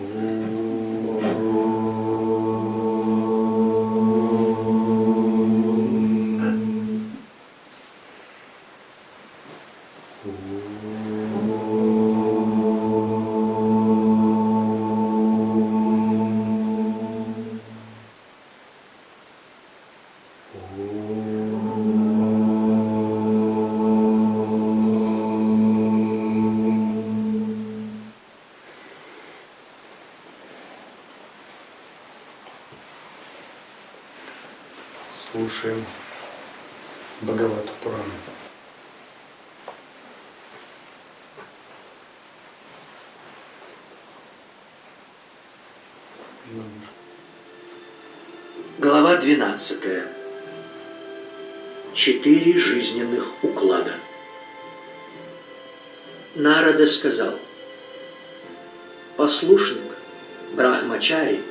Ooh. 12. Четыре жизненных уклада. Нарада сказал, послушник, брахмачари,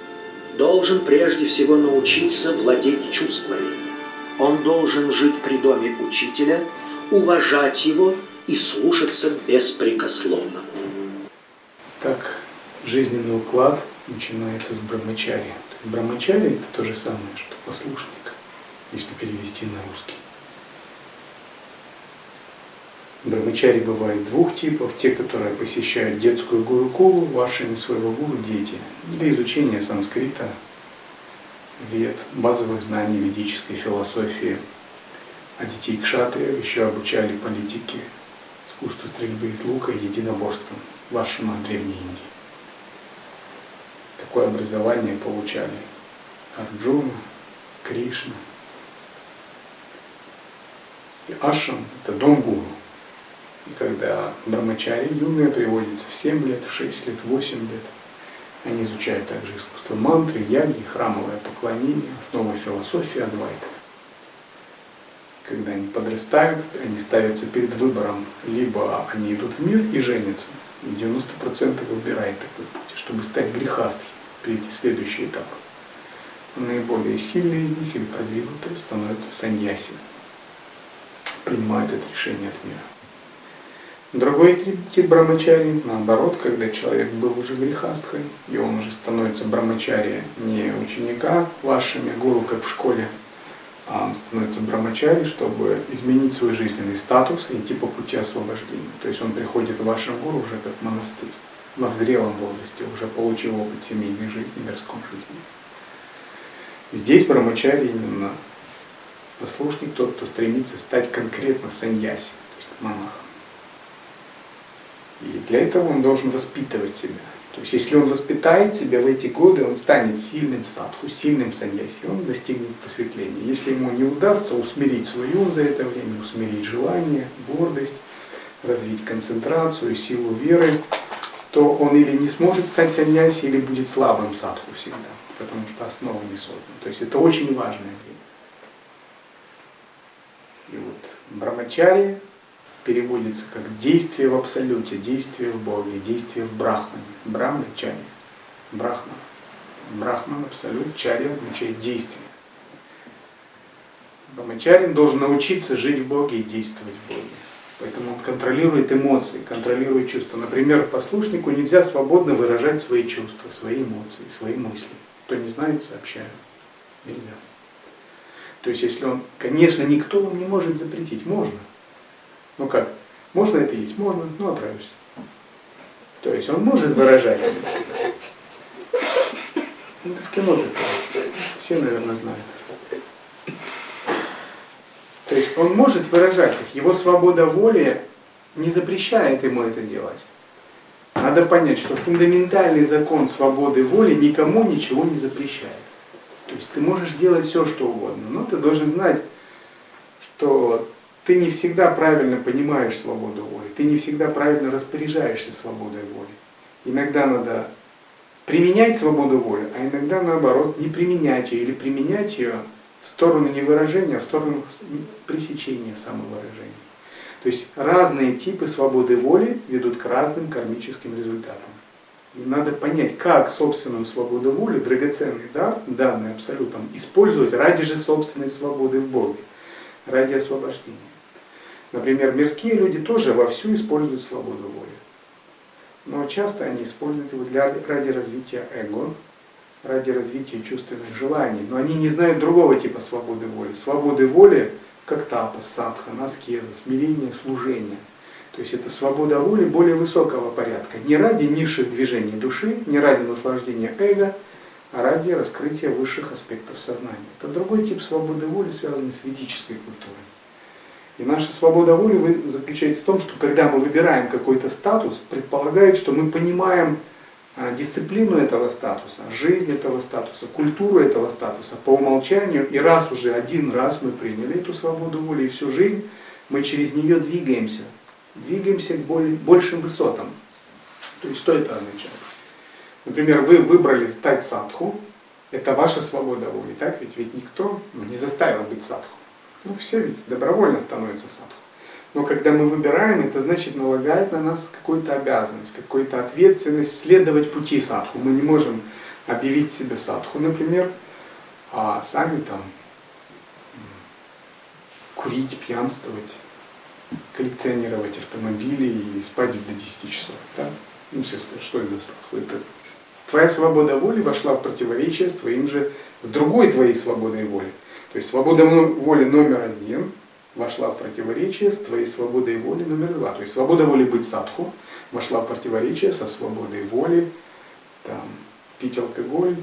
должен прежде всего научиться владеть чувствами. Он должен жить при доме учителя, уважать его и слушаться беспрекословно. Так, жизненный уклад начинается с брамачари. Брамачари это то же самое, что послушник, если перевести на русский. Брамачари бывает двух типов. Те, которые посещают детскую гурукулу, вашими своего гуру дети, для изучения санскрита, вед, базовых знаний ведической философии. А детей кшатрия еще обучали политике, искусству стрельбы из лука и единоборству в ашрамах Древней Индии. Такое образование получали Арджуна, Кришна. И ашрам – это дом гуру когда брамачари юные приводятся в 7 лет, в 6 лет, в 8 лет. Они изучают также искусство мантры, яги, храмовое поклонение, основы философии Адвайта. Когда они подрастают, они ставятся перед выбором, либо они идут в мир и женятся, и 90% выбирает такой путь, чтобы стать грехастхи, перейти следующий этап. Наиболее сильные из них или продвинутые становятся саньяси, принимают это решение от мира. Другой тип брамачари, наоборот, когда человек был уже грехастхой, и он уже становится брамачари не ученика вашими гуру, как в школе, а он становится брамачари, чтобы изменить свой жизненный статус и идти по пути освобождения. То есть он приходит в вашем гуру уже как монастырь, во взрелом возрасте, уже получил опыт семейной жизни, мирской жизни. Здесь брамачари именно послушник, тот, кто стремится стать конкретно саньяси, то есть монахом. И для этого он должен воспитывать себя. То есть если он воспитает себя в эти годы, он станет сильным садху, сильным саньяси, он достигнет просветления. Если ему не удастся усмирить свой ум за это время, усмирить желание, гордость, развить концентрацию, силу веры, то он или не сможет стать саньяси, или будет слабым садху всегда, потому что основа не создана. То есть это очень важное время. И вот брамачари переводится как действие в абсолюте, действие в Боге, действие в Брахмане. Брахма – чари. Брахма. Брахман, абсолют, чари означает действие. Брамачарин должен научиться жить в Боге и действовать в Боге. Поэтому он контролирует эмоции, контролирует чувства. Например, послушнику нельзя свободно выражать свои чувства, свои эмоции, свои мысли. Кто не знает, сообщаю. Нельзя. То есть, если он, конечно, никто вам не может запретить, можно. Ну как? Можно это есть? Можно, но отравишься. То есть он может выражать. Это в кино. Все, наверное, знают. То есть он может выражать их. Его свобода воли не запрещает ему это делать. Надо понять, что фундаментальный закон свободы воли никому ничего не запрещает. То есть ты можешь делать все, что угодно, но ты должен знать, что ты не всегда правильно понимаешь свободу воли, ты не всегда правильно распоряжаешься свободой воли. Иногда надо применять свободу воли, а иногда наоборот не применять ее или применять ее в сторону не выражения, а в сторону пресечения самовыражения. То есть разные типы свободы воли ведут к разным кармическим результатам. И надо понять, как собственную свободу воли, драгоценный дар, данный абсолютом, использовать ради же собственной свободы в Боге, ради освобождения. Например, мирские люди тоже вовсю используют свободу воли. но часто они используют его для, ради развития эго, ради развития чувственных желаний. Но они не знают другого типа свободы воли. Свободы воли, как тапа, садха, аскеза, смирение, служение. То есть это свобода воли более высокого порядка. Не ради низших движений души, не ради наслаждения эго, а ради раскрытия высших аспектов сознания. Это другой тип свободы воли, связанный с ведической культурой. И наша свобода воли заключается в том, что когда мы выбираем какой-то статус, предполагает, что мы понимаем дисциплину этого статуса, жизнь этого статуса, культуру этого статуса по умолчанию. И раз уже один раз мы приняли эту свободу воли, и всю жизнь мы через нее двигаемся. Двигаемся к большим высотам. То есть что это означает? Например, вы выбрали стать садху, это ваша свобода воли, так ведь? Ведь никто не заставил быть садху. Ну, все ведь добровольно становятся садху. Но когда мы выбираем, это значит налагает на нас какую-то обязанность, какую-то ответственность следовать пути садху. Мы не можем объявить себя садху, например, а сами там курить, пьянствовать, коллекционировать автомобили и спать до 10 часов. Да? Ну, все скажут, что это за садху? Это твоя свобода воли вошла в противоречие с твоим же, с другой твоей свободой воли. То есть свобода воли номер один вошла в противоречие с твоей свободой воли номер два. То есть свобода воли быть садху вошла в противоречие со свободой воли там, пить алкоголь,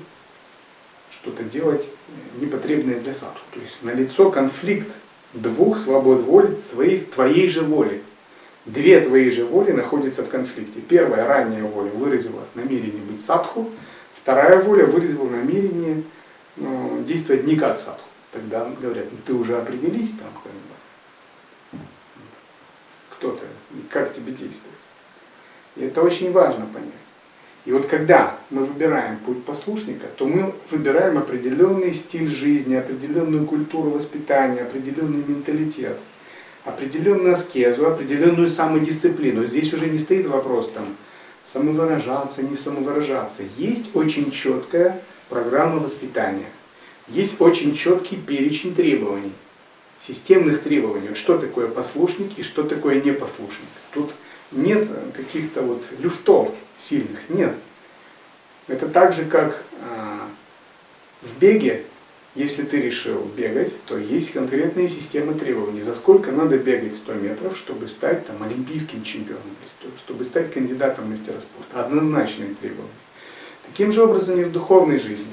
что-то делать непотребное для садху. То есть налицо конфликт двух свобод воли, своих, твоей же воли. Две твои же воли находятся в конфликте. Первая, ранняя воля, выразила намерение быть садху. Вторая воля выразила намерение ну, действовать не как садху тогда говорят, ну ты уже определись там, как бы, кто ты, как тебе действовать. И это очень важно понять. И вот когда мы выбираем путь послушника, то мы выбираем определенный стиль жизни, определенную культуру воспитания, определенный менталитет, определенную аскезу, определенную самодисциплину. Здесь уже не стоит вопрос там самовыражаться, не самовыражаться. Есть очень четкая программа воспитания есть очень четкий перечень требований, системных требований. Что такое послушник и что такое непослушник. Тут нет каких-то вот люфтов сильных, нет. Это так же, как а, в беге, если ты решил бегать, то есть конкретные системы требований. За сколько надо бегать 100 метров, чтобы стать там, олимпийским чемпионом, чтобы стать кандидатом мастера спорта. Однозначные требования. Таким же образом и в духовной жизни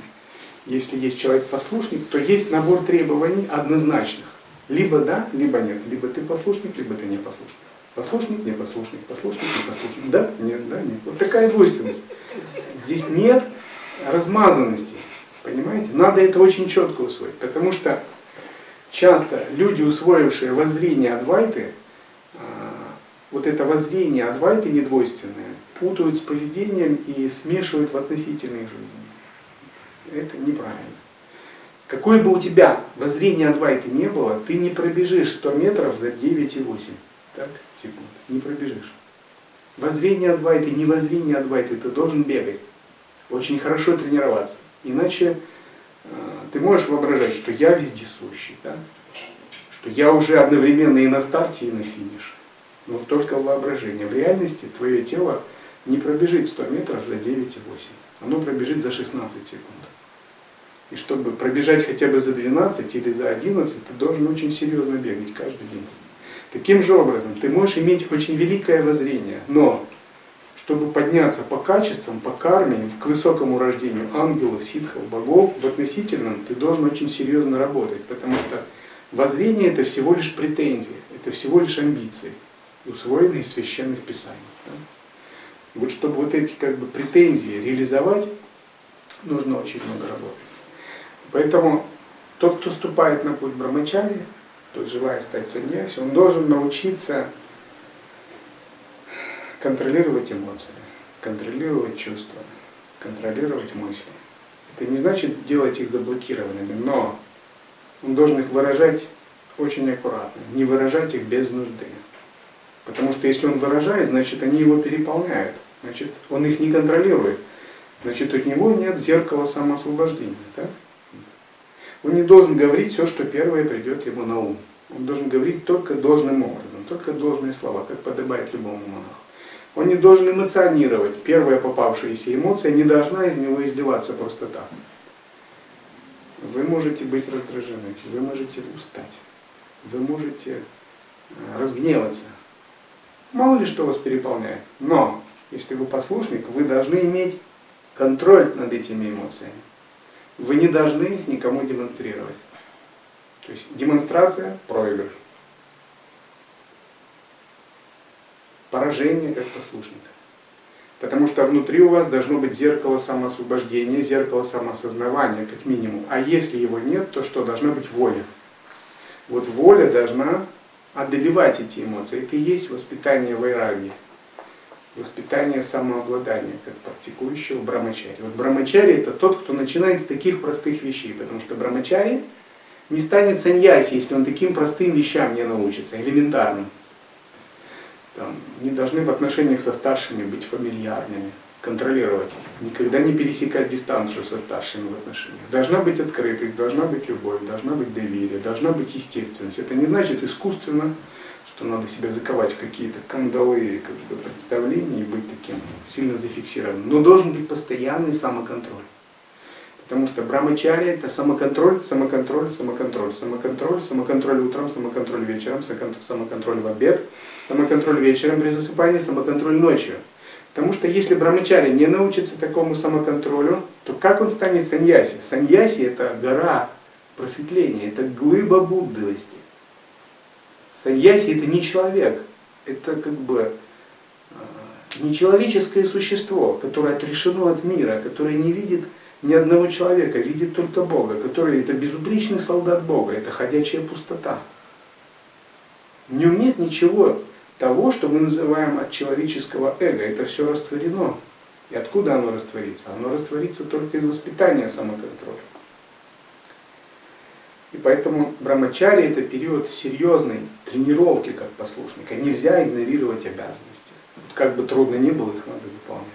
если есть человек-послушник, то есть набор требований однозначных. Либо да, либо нет. Либо ты послушник, либо ты не послушник. Послушник, не послушник, послушник, не послушник. Да, нет, да, нет. Вот такая двойственность. Здесь нет размазанности. Понимаете? Надо это очень четко усвоить. Потому что часто люди, усвоившие воззрение Адвайты, а, вот это воззрение Адвайты недвойственное, путают с поведением и смешивают в относительной жизни это неправильно. Какое бы у тебя воззрение Адвайты не было, ты не пробежишь 100 метров за 9,8 так, секунд. Не пробежишь. Воззрение Адвайты, не воззрение Адвайты, ты должен бегать. Очень хорошо тренироваться. Иначе э, ты можешь воображать, что я вездесущий, да? что я уже одновременно и на старте, и на финише. Но только в воображении. В реальности твое тело не пробежит 100 метров за 9,8. Оно пробежит за 16 секунд. И чтобы пробежать хотя бы за 12 или за 11, ты должен очень серьезно бегать каждый день. Таким же образом, ты можешь иметь очень великое воззрение, но чтобы подняться по качествам, по карме, к высокому рождению ангелов, ситхов, богов, в относительном ты должен очень серьезно работать, потому что воззрение это всего лишь претензии, это всего лишь амбиции, усвоенные из священных писаний. Вот чтобы вот эти как бы претензии реализовать, нужно очень много работать. Поэтому тот, кто ступает на путь Брамачари, тот желая стать саньяси, он должен научиться контролировать эмоции, контролировать чувства, контролировать мысли. Это не значит делать их заблокированными, но он должен их выражать очень аккуратно, не выражать их без нужды. Потому что если он выражает, значит они его переполняют, значит он их не контролирует, значит у него нет зеркала самоосвобождения. Да? Он не должен говорить все, что первое придет ему на ум. Он должен говорить только должным образом, только должные слова, как подобает любому монаху. Он не должен эмоционировать. Первая попавшаяся эмоция не должна из него изливаться просто так. Вы можете быть раздражены, вы можете устать, вы можете э, разгневаться. Мало ли что вас переполняет. Но, если вы послушник, вы должны иметь контроль над этими эмоциями. Вы не должны их никому демонстрировать. То есть демонстрация – проигрыш. Поражение как послушника. Потому что внутри у вас должно быть зеркало самоосвобождения, зеркало самоосознавания, как минимум. А если его нет, то что? Должна быть воля. Вот воля должна одолевать эти эмоции. Это и есть воспитание вайраги воспитание самообладания, как практикующего брамачари. Вот брамачари это тот, кто начинает с таких простых вещей, потому что брамачари не станет саньяси, если он таким простым вещам не научится, элементарным. Там, не должны в отношениях со старшими быть фамильярными, контролировать никогда не пересекать дистанцию со старшими в отношениях. Должна быть открытость, должна быть любовь, должна быть доверие, должна быть естественность. Это не значит искусственно что надо себя заковать в какие-то кандалы, какие-то представления и быть таким сильно зафиксированным. Но должен быть постоянный самоконтроль. Потому что брамачари это самоконтроль, самоконтроль, самоконтроль, самоконтроль, самоконтроль утром, самоконтроль вечером, самоконтроль в обед, самоконтроль вечером при засыпании, самоконтроль ночью. Потому что если брамачари не научится такому самоконтролю, то как он станет саньяси? Саньяси это гора просветления, это глыба буддовости. Саньяси это не человек, это как бы а, нечеловеческое существо, которое отрешено от мира, которое не видит ни одного человека, видит только Бога, который это безупречный солдат Бога, это ходячая пустота. В нем нет ничего того, что мы называем от человеческого эго, это все растворено. И откуда оно растворится? Оно растворится только из воспитания самоконтроля. И поэтому брамачари это период серьезной тренировки как послушника. Нельзя игнорировать обязанности. Как бы трудно ни было, их надо выполнять.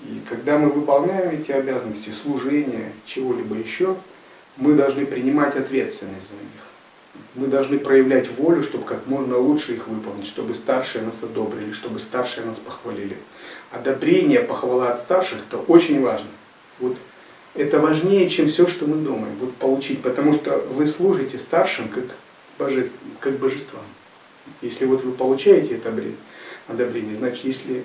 И когда мы выполняем эти обязанности, служение, чего-либо еще, мы должны принимать ответственность за них. Мы должны проявлять волю, чтобы как можно лучше их выполнить, чтобы старшие нас одобрили, чтобы старшие нас похвалили. Одобрение, похвала от старших – это очень важно. Вот это важнее, чем все, что мы думаем, вот получить, потому что вы служите старшим как, божеств, как божествам. Если вот вы получаете это одобрение, значит, если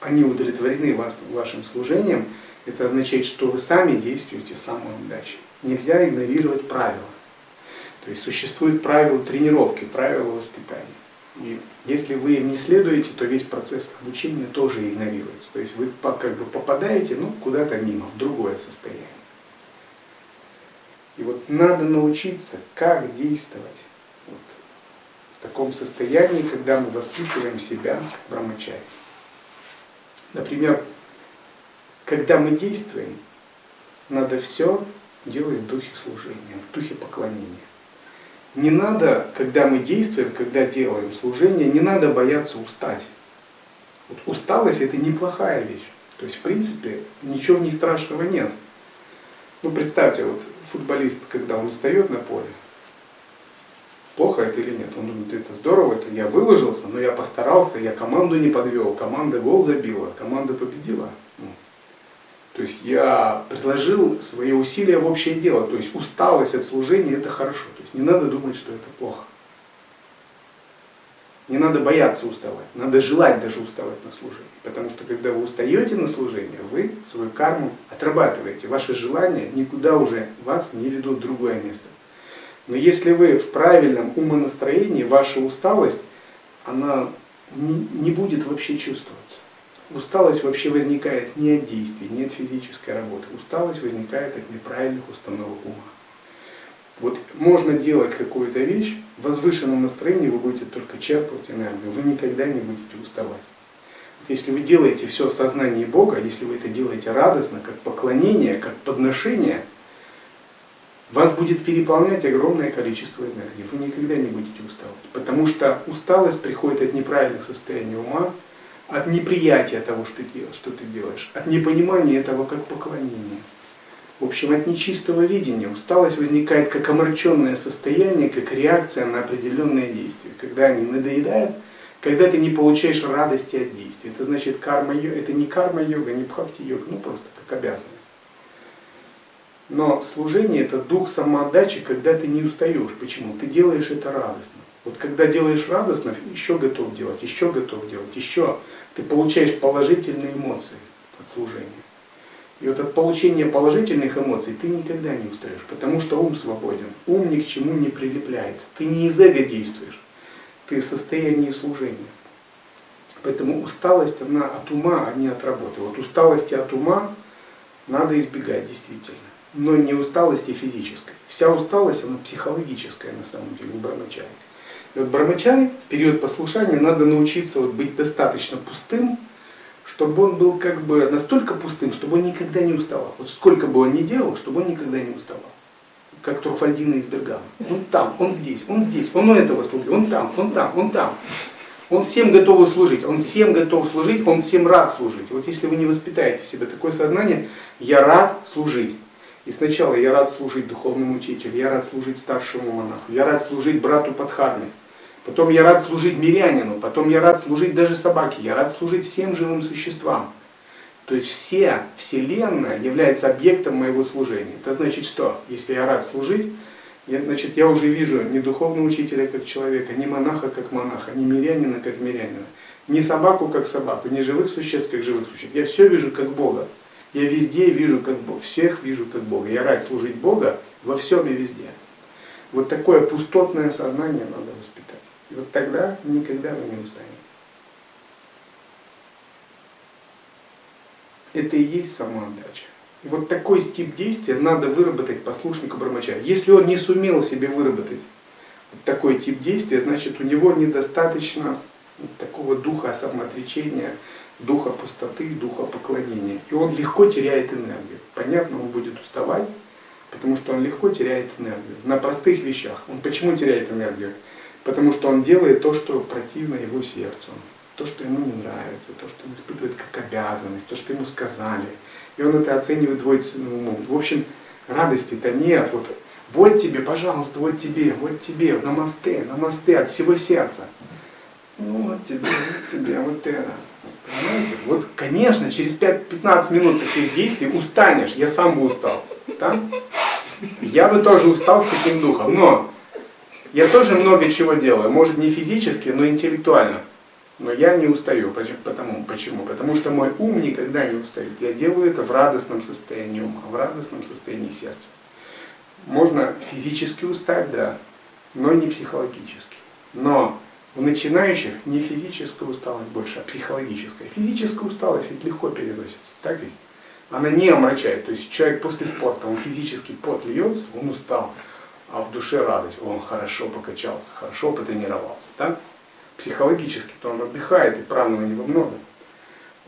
они удовлетворены вас, вашим служением, это означает, что вы сами действуете самой удачей. Нельзя игнорировать правила. То есть существуют правила тренировки, правила воспитания. И если вы им не следуете, то весь процесс обучения тоже игнорируется. То есть вы как бы попадаете ну, куда-то мимо, в другое состояние. И вот надо научиться, как действовать вот, в таком состоянии, когда мы воспитываем себя как брамачари. Например, когда мы действуем, надо все делать в духе служения, в духе поклонения не надо, когда мы действуем, когда делаем служение, не надо бояться устать. Вот усталость это неплохая вещь. То есть, в принципе, ничего не страшного нет. Ну, представьте, вот футболист, когда он устает на поле, плохо это или нет? Он думает, это здорово, это я выложился, но я постарался, я команду не подвел, команда гол забила, команда победила. То есть я предложил свои усилия в общее дело. То есть усталость от служения это хорошо. То есть не надо думать, что это плохо. Не надо бояться уставать, надо желать даже уставать на служении. Потому что когда вы устаете на служение, вы свою карму отрабатываете. Ваши желания никуда уже вас не ведут в другое место. Но если вы в правильном умонастроении, ваша усталость, она не будет вообще чувствоваться. Усталость вообще возникает не от действий, не от физической работы. Усталость возникает от неправильных установок ума. Вот можно делать какую-то вещь, в возвышенном настроении вы будете только черпать энергию, вы никогда не будете уставать. Вот если вы делаете все в сознании Бога, если вы это делаете радостно, как поклонение, как подношение, вас будет переполнять огромное количество энергии. Вы никогда не будете уставать. Потому что усталость приходит от неправильных состояний ума, от неприятия того, что, что ты делаешь, от непонимания этого как поклонения. В общем, от нечистого видения усталость возникает как омраченное состояние, как реакция на определенные действия. Когда они надоедают, Когда ты не получаешь радости от действий. Это значит карма йога, это не карма йога, не бхакти йога, ну просто как обязанность. Но служение это дух самоотдачи, когда ты не устаешь. Почему? Ты делаешь это радостно. Вот когда делаешь радостно, еще готов делать, еще готов делать, еще. Ты получаешь положительные эмоции от служения. И вот от получения положительных эмоций ты никогда не устаешь, потому что ум свободен. Ум ни к чему не прилепляется. Ты не из эго действуешь, ты в состоянии служения. Поэтому усталость, она от ума, а не от работы. Вот усталости от ума надо избегать действительно. Но не усталости физической. Вся усталость, она психологическая на самом деле у брамачари. Вот брамачари в период послушания надо научиться вот быть достаточно пустым, чтобы он был как бы настолько пустым, чтобы он никогда не уставал. Вот сколько бы он ни делал, чтобы он никогда не уставал. Как Турфальдина из Бергама. Он там, он здесь, он здесь, он у этого служит, он там, он там, он там. Он всем готов служить, он всем готов служить, он всем рад служить. Вот если вы не воспитаете в себе такое сознание, я рад служить. И сначала я рад служить духовному учителю, я рад служить старшему монаху, я рад служить брату Падхарме, потом я рад служить мирянину, потом я рад служить даже собаке, я рад служить всем живым существам. То есть вся Вселенная является объектом моего служения. Это значит что? Если я рад служить, я, значит, я уже вижу не духовного учителя как человека, не монаха как монаха, не мирянина как мирянина, не собаку как собаку, не живых существ как живых существ. Я все вижу как Бога. Я везде вижу как Бога, всех вижу как Бога. Я рад служить Бога во всем и везде. Вот такое пустотное сознание надо воспитать. И вот тогда никогда вы не устанете. Это и есть самоотдача. И вот такой тип действия надо выработать послушнику Брамачари. Если он не сумел себе выработать вот такой тип действия, значит у него недостаточно вот такого духа самоотречения, духа пустоты, духа поклонения. И он легко теряет энергию. Понятно, он будет уставать, потому что он легко теряет энергию. На простых вещах. Он почему теряет энергию? Потому что он делает то, что противно его сердцу. То, что ему не нравится, то, что он испытывает как обязанность, то, что ему сказали. И он это оценивает двойственным умом. В общем, радости-то нет. Вот, вот тебе, пожалуйста, вот тебе, вот тебе, намасте, намасте от всего сердца. Ну, вот тебе, вот тебе, вот это. Понимаете? Вот, конечно, через 5-15 минут таких действий устанешь. Я сам бы устал. Да? Я бы тоже устал с таким духом. Но я тоже много чего делаю. Может не физически, но интеллектуально. Но я не устаю. Потому, почему? Потому что мой ум никогда не устает. Я делаю это в радостном состоянии ума, в радостном состоянии сердца. Можно физически устать, да, но не психологически. Но у начинающих не физическая усталость больше, а психологическая. Физическая усталость ведь легко переносится, так ведь? Она не омрачает. То есть человек после спорта, он физически пот льется, он устал, а в душе радость, он хорошо покачался, хорошо потренировался. Так? Психологически-то он отдыхает, и праны у него много.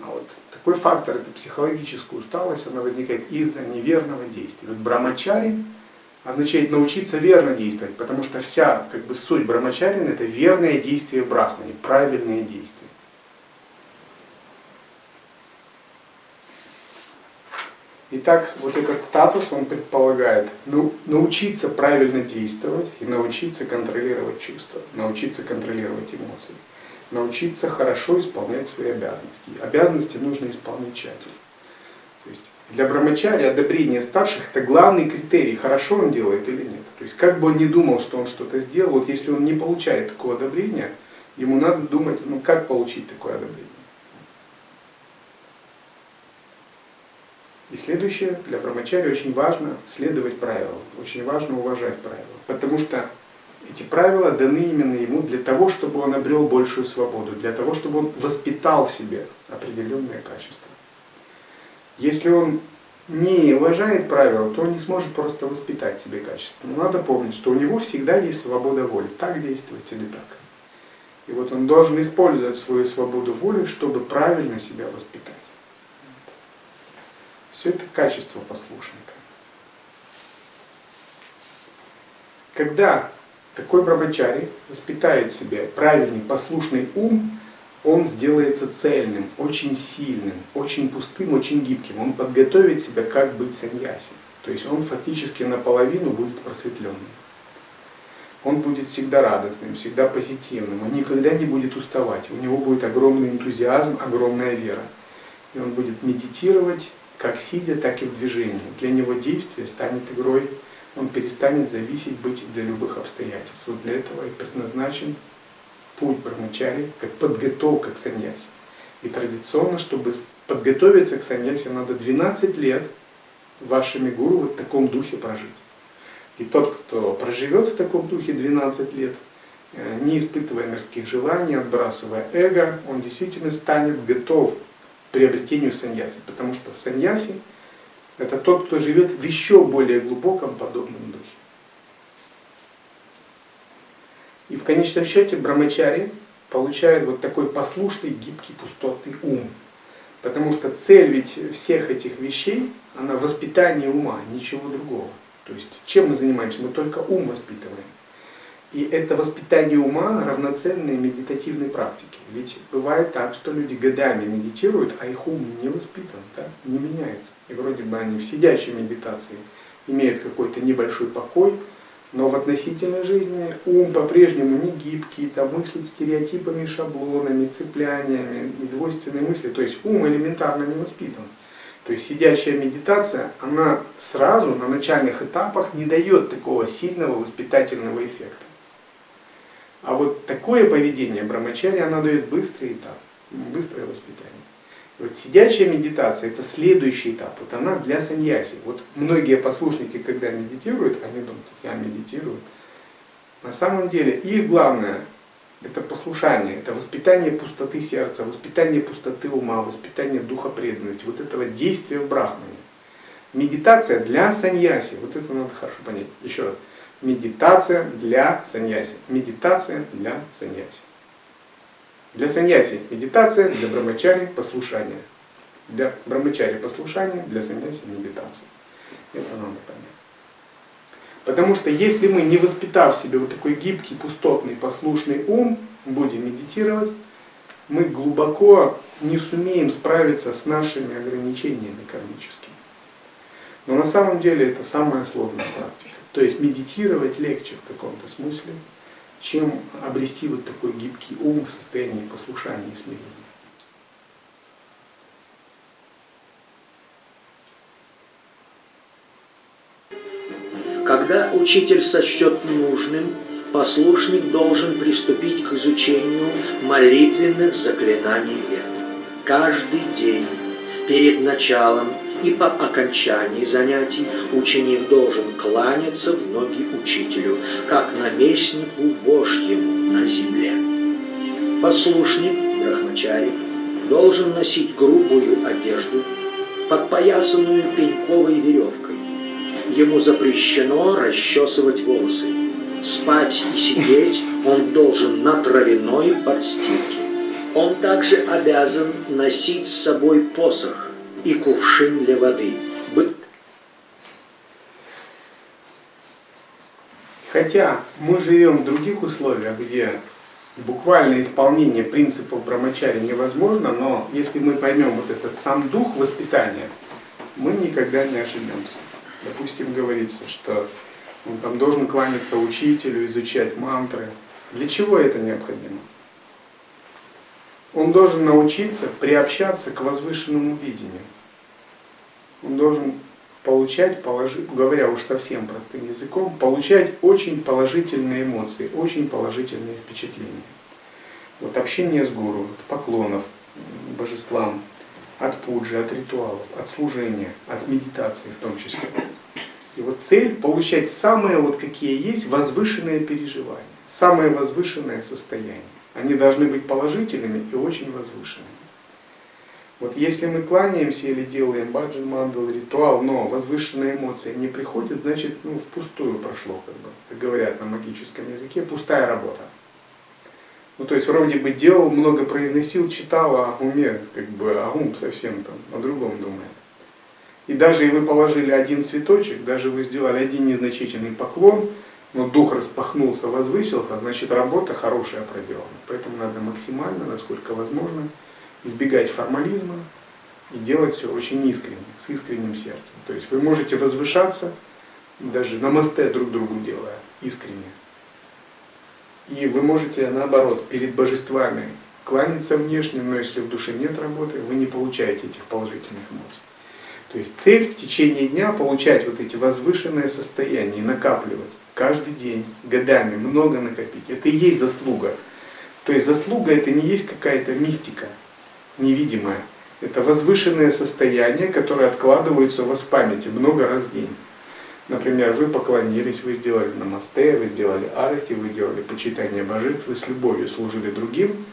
А вот такой фактор, это психологическая усталость, она возникает из-за неверного действия. Вот брамачари означает научиться верно действовать, потому что вся как бы, суть брамачарина это верное действие брахмани, правильное действие. Итак, вот этот статус, он предполагает ну, научиться правильно действовать и научиться контролировать чувства, научиться контролировать эмоции, научиться хорошо исполнять свои обязанности. Обязанности нужно исполнять тщательно. Для брамачари одобрение старших это главный критерий, хорошо он делает или нет. То есть как бы он ни думал, что он что-то сделал, вот если он не получает такого одобрения, ему надо думать, ну как получить такое одобрение. И следующее, для брамачари очень важно следовать правилам, очень важно уважать правила. Потому что эти правила даны именно ему для того, чтобы он обрел большую свободу, для того, чтобы он воспитал в себе определенные качества. Если он не уважает правила, то он не сможет просто воспитать себе качество. Но надо помнить, что у него всегда есть свобода воли, так действовать или так. И вот он должен использовать свою свободу воли, чтобы правильно себя воспитать. Все это качество послушника. Когда такой брамачари воспитает себе правильный послушный ум, он сделается цельным, очень сильным, очень пустым, очень гибким. Он подготовит себя, как быть саньяси. То есть он фактически наполовину будет просветленным. он будет всегда радостным, всегда позитивным, он никогда не будет уставать, у него будет огромный энтузиазм, огромная вера. И он будет медитировать как сидя, так и в движении. Для него действие станет игрой, он перестанет зависеть быть для любых обстоятельств. Вот для этого и предназначен путь Брахмачари, как подготовка к саньясе. И традиционно, чтобы подготовиться к саньясе, надо 12 лет вашими гуру в таком духе прожить. И тот, кто проживет в таком духе 12 лет, э, не испытывая мирских желаний, отбрасывая эго, он действительно станет готов к приобретению саньяси. Потому что саньяси – это тот, кто живет в еще более глубоком подобном духе. И в конечном счете брамачари получает вот такой послушный, гибкий, пустотный ум. Потому что цель ведь всех этих вещей, она воспитание ума, ничего другого. То есть чем мы занимаемся? Мы только ум воспитываем. И это воспитание ума равноценные медитативной практике. Ведь бывает так, что люди годами медитируют, а их ум не воспитан, да? не меняется. И вроде бы они в сидячей медитации имеют какой-то небольшой покой, но в относительной жизни ум по-прежнему не гибкий, там мыслит стереотипами, шаблонами, цепляниями, недвойственные мысли. То есть ум элементарно не воспитан. То есть сидящая медитация, она сразу на начальных этапах не дает такого сильного воспитательного эффекта. А вот такое поведение брамачари, она дает быстрый этап, быстрое воспитание. Вот сидячая медитация это следующий этап. Вот она для саньяси. Вот многие послушники, когда медитируют, они думают, я медитирую. На самом деле их главное это послушание, это воспитание пустоты сердца, воспитание пустоты ума, воспитание духа преданности, вот этого действия в брахмане. Медитация для саньяси, вот это надо хорошо понять. Еще раз. Медитация для саньяси. Медитация для саньяси. Для саньяси медитация, для брамачари послушание. Для брамачари послушание, для саньяси медитация. Это надо понять. Потому что если мы, не воспитав себе вот такой гибкий, пустотный, послушный ум, будем медитировать, мы глубоко не сумеем справиться с нашими ограничениями кармическими. Но на самом деле это самая сложная практика. То есть медитировать легче в каком-то смысле, чем обрести вот такой гибкий ум в состоянии послушания и смирения. Когда учитель сочтет нужным, послушник должен приступить к изучению молитвенных заклинаний вет. Каждый день перед началом и по окончании занятий ученик должен кланяться в ноги учителю, как наместнику Божьему на земле. Послушник, брахмачари, должен носить грубую одежду, подпоясанную пеньковой веревкой, ему запрещено расчесывать волосы. Спать и сидеть он должен на травяной подстилке. Он также обязан носить с собой посох и кувшин для воды. Хотя мы живем в других условиях, где буквальное исполнение принципов брамачари невозможно, но если мы поймем вот этот сам дух воспитания, мы никогда не ошибемся допустим, говорится, что он там должен кланяться учителю, изучать мантры. Для чего это необходимо? Он должен научиться приобщаться к возвышенному видению. Он должен получать, положи, говоря уж совсем простым языком, получать очень положительные эмоции, очень положительные впечатления. Вот общение с гуру, от поклонов божествам, от пуджи, от ритуалов, от служения, от медитации в том числе. И вот цель получать самые вот какие есть возвышенные переживания, самое возвышенное состояние. Они должны быть положительными и очень возвышенными. Вот если мы кланяемся или делаем баджан мандал, ритуал, но возвышенные эмоции не приходят, значит, ну, впустую прошло, как бы, как говорят на магическом языке, пустая работа. Ну, то есть вроде бы делал, много произносил, читал, а в уме, как бы, а ум совсем там о другом думает. И даже и вы положили один цветочек, даже вы сделали один незначительный поклон, но дух распахнулся, возвысился, значит работа хорошая проделана. Поэтому надо максимально, насколько возможно, избегать формализма и делать все очень искренне, с искренним сердцем. То есть вы можете возвышаться, даже на мосте друг другу делая, искренне. И вы можете, наоборот, перед божествами кланяться внешне, но если в душе нет работы, вы не получаете этих положительных эмоций. То есть цель в течение дня получать вот эти возвышенные состояния и накапливать каждый день, годами, много накопить. Это и есть заслуга. То есть заслуга это не есть какая-то мистика невидимая. Это возвышенное состояние, которое откладывается у вас в памяти много раз в день. Например, вы поклонились, вы сделали намасте, вы сделали арати, вы делали почитание божеств, вы с любовью служили другим,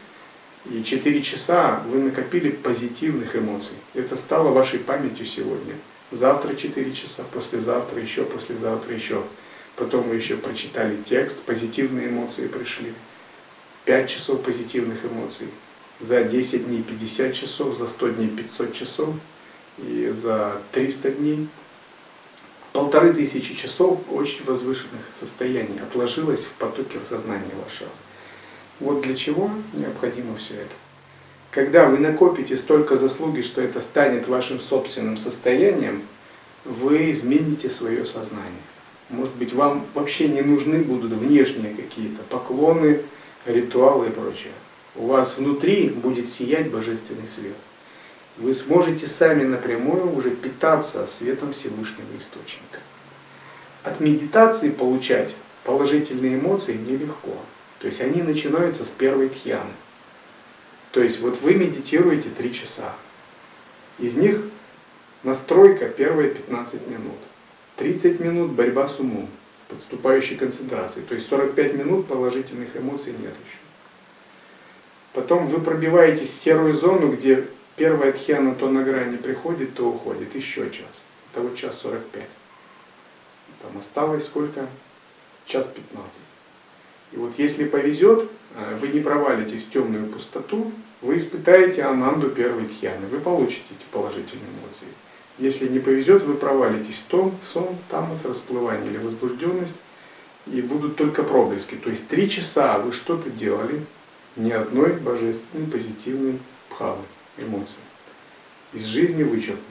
и 4 часа вы накопили позитивных эмоций. Это стало вашей памятью сегодня. Завтра 4 часа, послезавтра еще, послезавтра еще. Потом вы еще прочитали текст, позитивные эмоции пришли. 5 часов позитивных эмоций. За 10 дней 50 часов, за 100 дней 500 часов. И за 300 дней полторы тысячи часов очень возвышенных состояний отложилось в потоке в сознании вашего. Вот для чего необходимо все это. Когда вы накопите столько заслуги, что это станет вашим собственным состоянием, вы измените свое сознание. Может быть, вам вообще не нужны будут внешние какие-то поклоны, ритуалы и прочее. У вас внутри будет сиять божественный свет. Вы сможете сами напрямую уже питаться светом Всевышнего Источника. От медитации получать положительные эмоции нелегко. То есть они начинаются с первой тхьяны. То есть вот вы медитируете 3 часа. Из них настройка первые 15 минут. 30 минут борьба с умом, подступающей концентрации. То есть 45 минут положительных эмоций нет еще. Потом вы пробиваетесь в серую зону, где первая тхьяна то на грани приходит, то уходит. Еще час. Это вот час 45. Там осталось сколько? Час 15. И вот если повезет, э, вы не провалитесь в темную пустоту, вы испытаете ананду первой тхьяны, вы получите эти положительные эмоции. Если не повезет, вы провалитесь в том, в сон, тамас, расплывание или возбужденность, и будут только проблески. То есть три часа вы что-то делали, ни одной божественной, позитивной пхавы, эмоции. Из жизни вычеркнуто.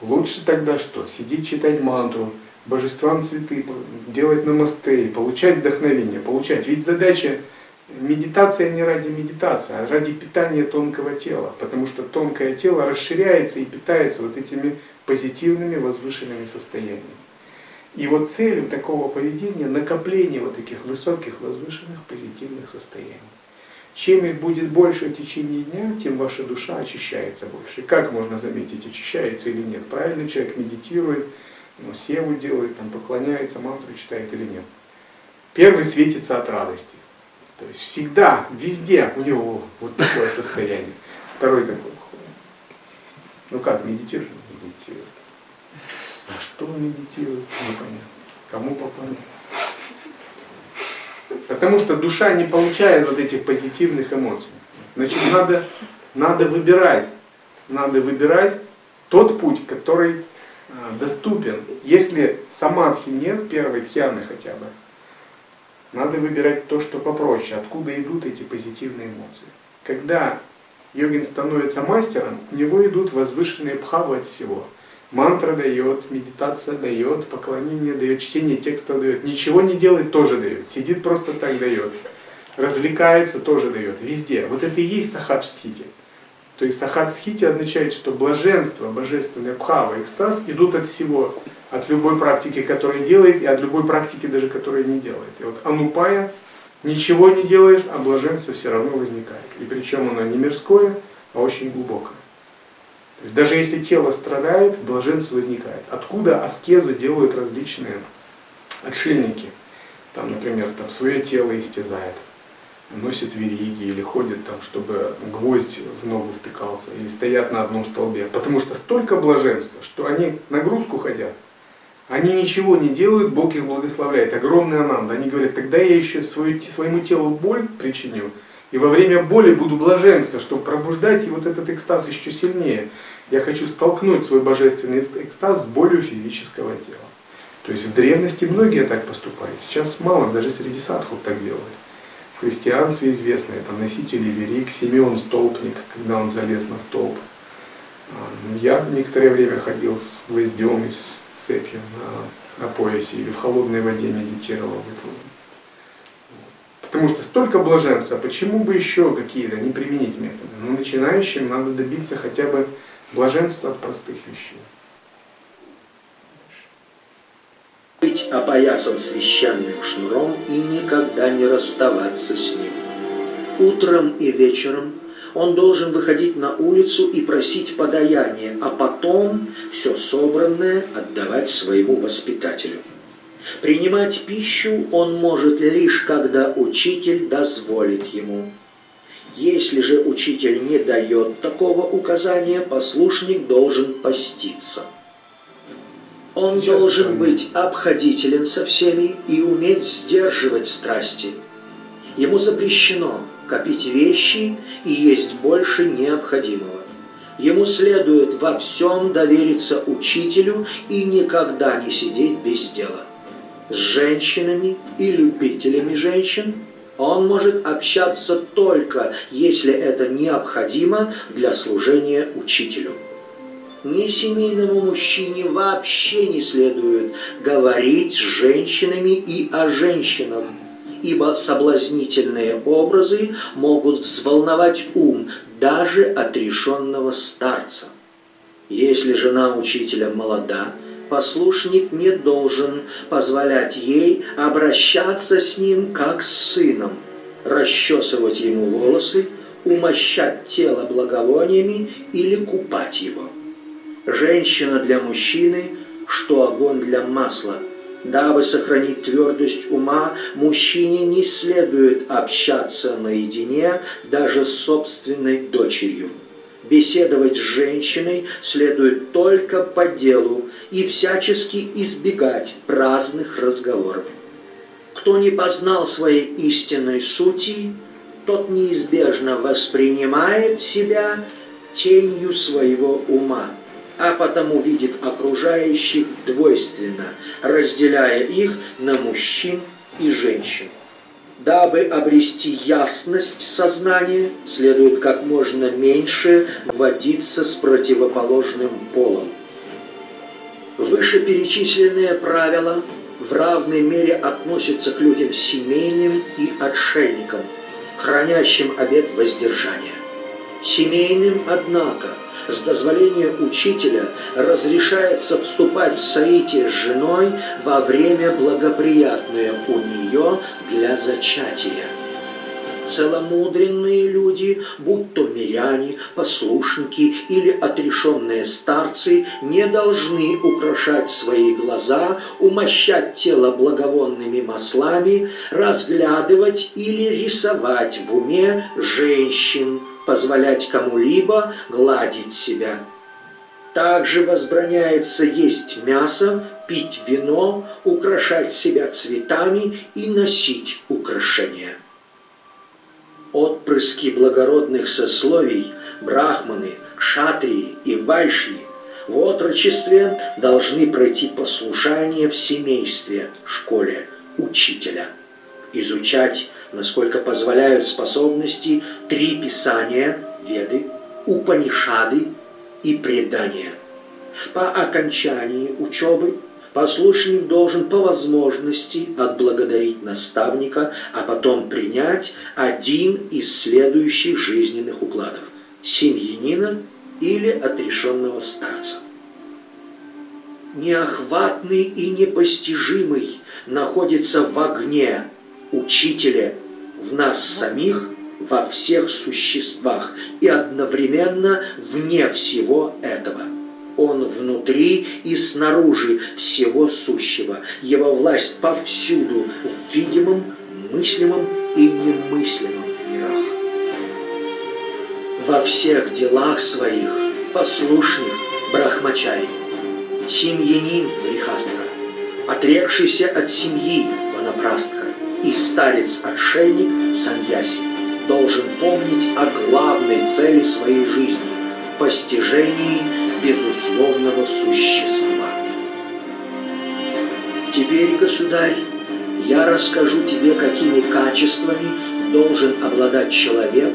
Лучше тогда что? Сидеть читать мантру, божествам цветы, делать намасте, получать вдохновение, получать. Ведь задача медитация не ради медитации, а ради питания тонкого тела, потому что тонкое тело расширяется и питается вот этими позитивными возвышенными состояниями. И вот целью такого поведения накопление вот таких высоких возвышенных позитивных состояний. Чем их будет больше в течение дня, тем ваша душа очищается больше. как можно заметить, очищается или нет? Правильный человек медитирует, ну, севу делает, там, поклоняется, мантру читает или нет. Первый светится от радости. То есть всегда, везде у него вот такое состояние. Второй такой, ну как, медитирует? Медитирует. А что медитирует? Непонятно. Кому поклоняется? Потому что душа не получает вот этих позитивных эмоций. Значит, надо, надо выбирать. Надо выбирать тот путь, который а, доступен. Если самадхи нет, первой тхьяны хотя бы, надо выбирать то, что попроще, откуда идут эти позитивные эмоции. Когда йогин становится мастером, у него идут возвышенные пхавы от всего. Мантра дает, медитация дает, поклонение дает, чтение текста дает. Ничего не делает, тоже дает. Сидит просто так дает. Развлекается, тоже дает. Везде. Вот это и есть сахадж схити. То есть сахат схити означает, что блаженство, божественная пхава, экстаз идут от всего, от любой практики, которая делает, и от любой практики даже, которая не делает. И вот анупая, ничего не делаешь, а блаженство все равно возникает. И причем оно не мирское, а очень глубокое. Даже если тело страдает, блаженство возникает. Откуда аскезу делают различные отшельники? Там, например, там свое тело истязает носят вериги или ходят там, чтобы гвоздь в ногу втыкался, или стоят на одном столбе. Потому что столько блаженства, что они нагрузку хотят. Они ничего не делают, Бог их благословляет. Огромный ананда. Они говорят, тогда я еще свою, своему телу боль причиню, и во время боли буду блаженство, чтобы пробуждать и вот этот экстаз еще сильнее. Я хочу столкнуть свой божественный экстаз с болью физического тела. То есть в древности многие так поступали. Сейчас мало, даже среди садхов так делают в христианстве известные, это носители верик, Симеон Столпник, когда он залез на столб. А, я некоторое время ходил с гвоздем и с цепью на, на поясе или в холодной воде медитировал. Потому что столько блаженства, почему бы еще какие-то не применить методы? Но начинающим надо добиться хотя бы блаженства от простых вещей. Быть опоясан священным шнуром и никогда не расставаться с ним. Утром и вечером он должен выходить на улицу и просить подаяние, а потом все собранное отдавать своему воспитателю. Принимать пищу он может лишь, когда учитель дозволит ему. Если же учитель не дает такого указания, послушник должен поститься. Он Сейчас должен быть обходителен со всеми и уметь сдерживать страсти. Ему запрещено копить вещи и есть больше необходимого. Ему следует во всем довериться учителю и никогда не сидеть без дела с женщинами и любителями женщин, он может общаться только, если это необходимо для служения учителю. Ни семейному мужчине вообще не следует говорить с женщинами и о женщинах, ибо соблазнительные образы могут взволновать ум даже отрешенного старца. Если жена учителя молода, послушник не должен позволять ей обращаться с ним как с сыном, расчесывать ему волосы, умощать тело благовониями или купать его. Женщина для мужчины, что огонь для масла. Дабы сохранить твердость ума, мужчине не следует общаться наедине даже с собственной дочерью. Беседовать с женщиной следует только по делу и всячески избегать праздных разговоров. Кто не познал своей истинной сути, тот неизбежно воспринимает себя тенью своего ума, а потому видит окружающих двойственно, разделяя их на мужчин и женщин. Дабы обрести ясность сознания, следует как можно меньше водиться с противоположным полом. Вышеперечисленные правила в равной мере относятся к людям семейным и отшельникам, хранящим обет воздержания. Семейным, однако, с дозволения учителя разрешается вступать в соитие с женой во время благоприятное у нее для зачатия. Целомудренные люди, будь то миряне, послушники или отрешенные старцы, не должны украшать свои глаза, умощать тело благовонными маслами, разглядывать или рисовать в уме женщин, позволять кому-либо гладить себя. Также возбраняется есть мясо, пить вино, украшать себя цветами и носить украшения. Отпрыски благородных сословий, брахманы, кшатрии и вайши в отрочестве должны пройти послушание в семействе, школе, учителя, изучать насколько позволяют способности три писания, веды, упанишады и предания. По окончании учебы послушник должен по возможности отблагодарить наставника, а потом принять один из следующих жизненных укладов – семьянина или отрешенного старца. Неохватный и непостижимый находится в огне учителе в нас самих, во всех существах и одновременно вне всего этого. Он внутри и снаружи всего сущего. Его власть повсюду, в видимом, мыслимом и немыслимом мирах. Во всех делах своих послушник брахмачари, семьянин грехастха, отрекшийся от семьи ванапрастха, и старец-отшельник Саньяси должен помнить о главной цели своей жизни – постижении безусловного существа. Теперь, государь, я расскажу тебе, какими качествами должен обладать человек,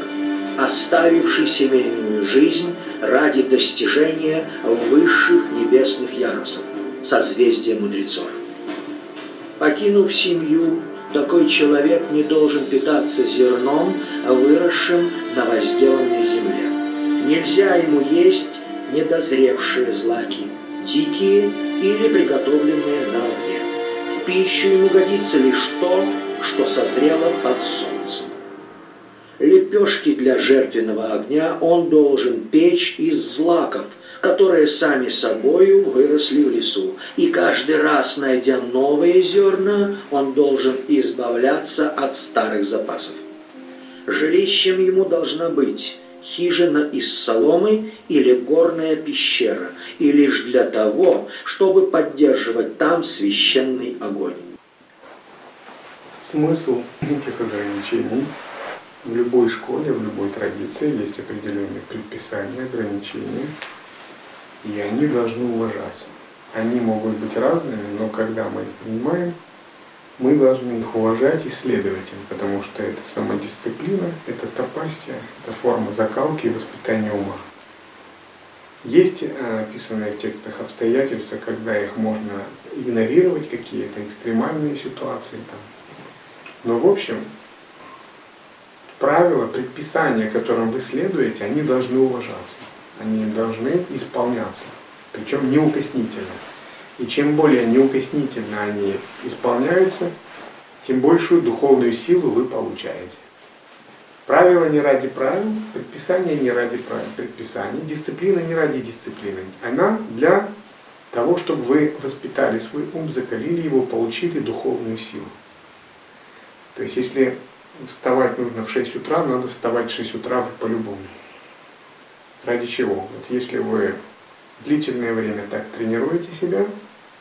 оставивший семейную жизнь ради достижения высших небесных ярусов, созвездия мудрецов. Покинув семью, Такой человек не должен питаться зерном, выросшим на возделанной земле. Нельзя ему есть недозревшие злаки, дикие или приготовленные на огне. В пищу ему годится лишь то, что созрело под солнцем. Лепешки для жертвенного огня он должен печь из злаков, которые сами собою выросли в лесу. И каждый раз, найдя новые зерна, он должен избавляться от старых запасов. Жилищем ему должна быть хижина из соломы или горная пещера, и лишь для того, чтобы поддерживать там священный огонь. Смысл этих ограничений в любой школе, в любой традиции есть определенные предписания, ограничения, и они должны уважаться. Они могут быть разными, но когда мы их принимаем, мы должны их уважать и следовать им, потому что это самодисциплина, это топастия, это форма закалки и воспитания ума. Есть э, описанные в текстах обстоятельства, когда их можно игнорировать, какие-то экстремальные ситуации. Там. Но в общем, правила, предписания, которым вы следуете, они должны уважаться, они должны исполняться, причем неукоснительно. И чем более неукоснительно они исполняются, тем большую духовную силу вы получаете. Правила не ради правил, предписания не ради предписаний, дисциплина не ради дисциплины. Она для того, чтобы вы воспитали свой ум, закалили его, получили духовную силу. То есть если вставать нужно в 6 утра, надо вставать в 6 утра по-любому. Ради чего? Вот если вы длительное время так тренируете себя,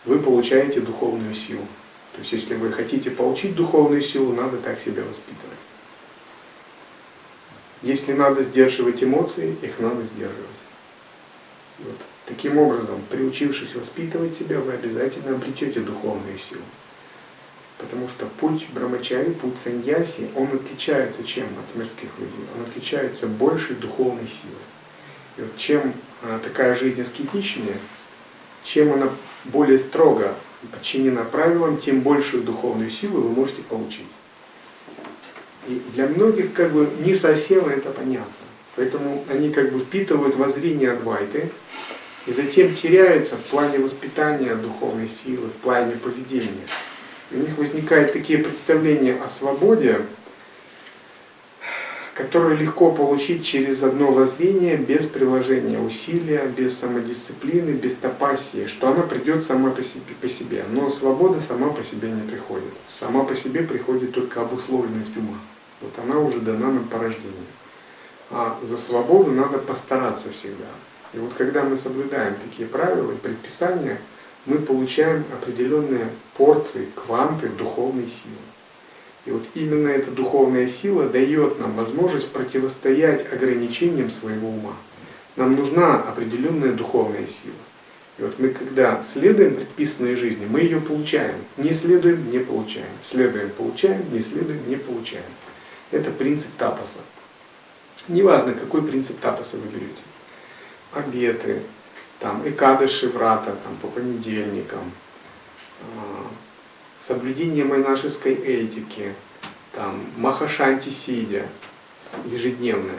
вы получаете духовную силу. То есть если вы хотите получить духовную силу, надо так себя воспитывать. Если надо сдерживать эмоции, их надо сдерживать. Вот. Таким образом, приучившись воспитывать себя, вы обязательно обретете духовную силу. Потому что путь брамачари, путь саньяси, он отличается чем от мирских людей? Он отличается большей духовной силой. И вот чем а, такая жизнь аскетичнее, чем она более строго подчинена правилам, тем большую духовную силу вы можете получить. И для многих как бы не совсем это понятно. Поэтому они как бы впитывают воззрение Адвайты и затем теряются в плане воспитания духовной силы, в плане поведения у них возникают такие представления о свободе, которые легко получить через одно воззрение, без приложения усилия, без самодисциплины, без топасии, что она придет сама по себе, по себе. Но свобода сама по себе не приходит. Сама по себе приходит только обусловленность ума. Вот она уже дана нам по рождению. А за свободу надо постараться всегда. И вот когда мы соблюдаем такие правила и предписания – мы получаем определенные порции, кванты духовной силы. И вот именно эта духовная сила дает нам возможность противостоять ограничениям своего ума. Нам нужна определенная духовная сила. И вот мы, когда следуем предписанной жизни, мы ее получаем. Не следуем, не получаем. Следуем, получаем, не следуем, не получаем. Это принцип тапаса. Неважно, какой принцип тапаса вы берете. Обеты, там Экадыши врата там, по понедельникам, а, соблюдение монашеской этики, там, Махашанти сидя, ежедневная,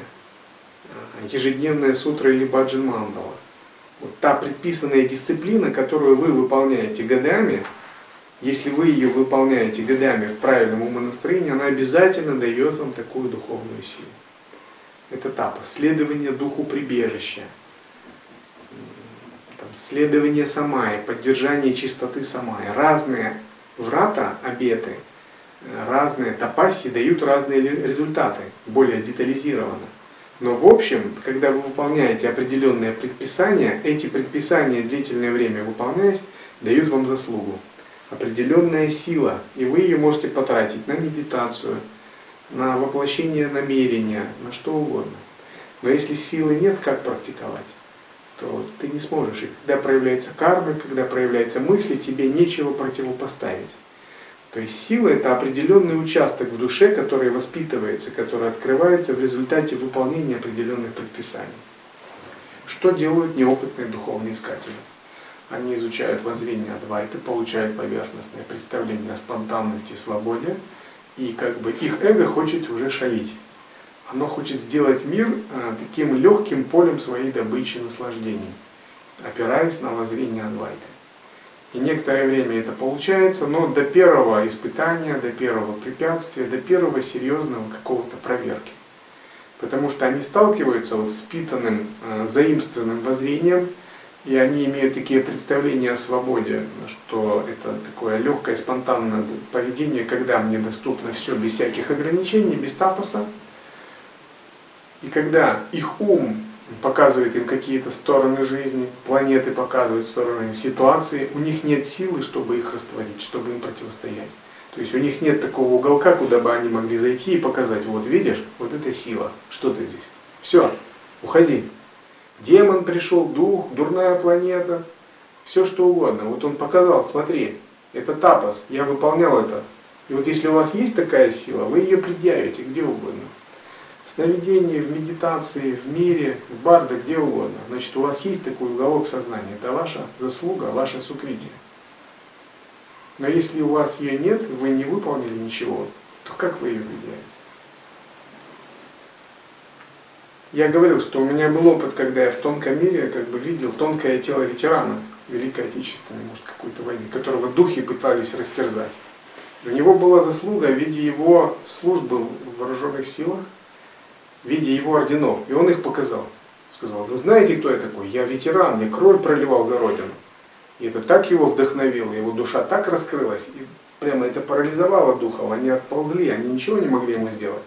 а, ежедневная сутра или баджин мандала. Вот та предписанная дисциплина, которую вы выполняете годами, если вы ее выполняете годами в правильном умонастроении, она обязательно дает вам такую духовную силу. Это тапа, следование духу прибежища – следование самай, поддержание чистоты самай. Разные врата, обеты, разные тапаси дают разные результаты, более детализированно. Но в общем, когда вы выполняете определенные предписания, эти предписания длительное время выполняясь, дают вам заслугу. Определенная сила, и вы ее можете потратить на медитацию, на воплощение намерения, на что угодно. Но если силы нет, как практиковать? То ты не сможешь. И когда проявляется карма, когда проявляется мысли, тебе нечего противопоставить. То есть сила это определенный участок в душе, который воспитывается, который открывается в результате выполнения определенных предписаний. Что делают неопытные духовные искатели? Они изучают воззрение Адвайты, получают поверхностное представление о спонтанности и свободе, И как бы их эго хочет уже шалить. Оно хочет сделать мир а, таким легким полем своей добычи наслаждений, опираясь на воззрение Адвайта. И некоторое время это получается, но до первого испытания, до первого препятствия, до первого серьезного какого-то проверки. Потому что они сталкиваются вот с питанным, э, заимствованным воззрением, и они имеют такие представления о свободе, что это такое легкое, спонтанное поведение, когда мне доступно все без всяких ограничений, без тапоса. И когда их ум показывает им какие-то стороны жизни, планеты показывают стороны ситуации, у них нет силы, чтобы их растворить, чтобы им противостоять. То есть у них нет такого уголка, куда бы они могли зайти и показать, вот видишь, вот это сила, что ты здесь. Все, уходи. Демон пришел, дух, дурная планета, все что угодно. Вот он показал, смотри, это тапос, я выполнял это. И вот если у вас есть такая сила, вы ее предъявите где угодно. В сновидении, в медитации, в мире, в барде, где угодно. Значит, у вас есть такой уголок сознания. Это ваша заслуга, ваше сукритие. Но если у вас ее нет, вы не выполнили ничего, то как вы ее предъявите? Я говорил, что у меня был опыт, когда я в тонком мире как бы видел тонкое тело ветерана Великой Отечественной, может, какой-то войны, которого духи пытались растерзать. У него была заслуга в виде его службы в вооруженных силах, в виде его орденов. И он их показал. Сказал, вы знаете, кто я такой? Я ветеран, я кровь проливал за Родину. И это так его вдохновило, его душа так раскрылась, и прямо это парализовало духов, они отползли, они ничего не могли ему сделать.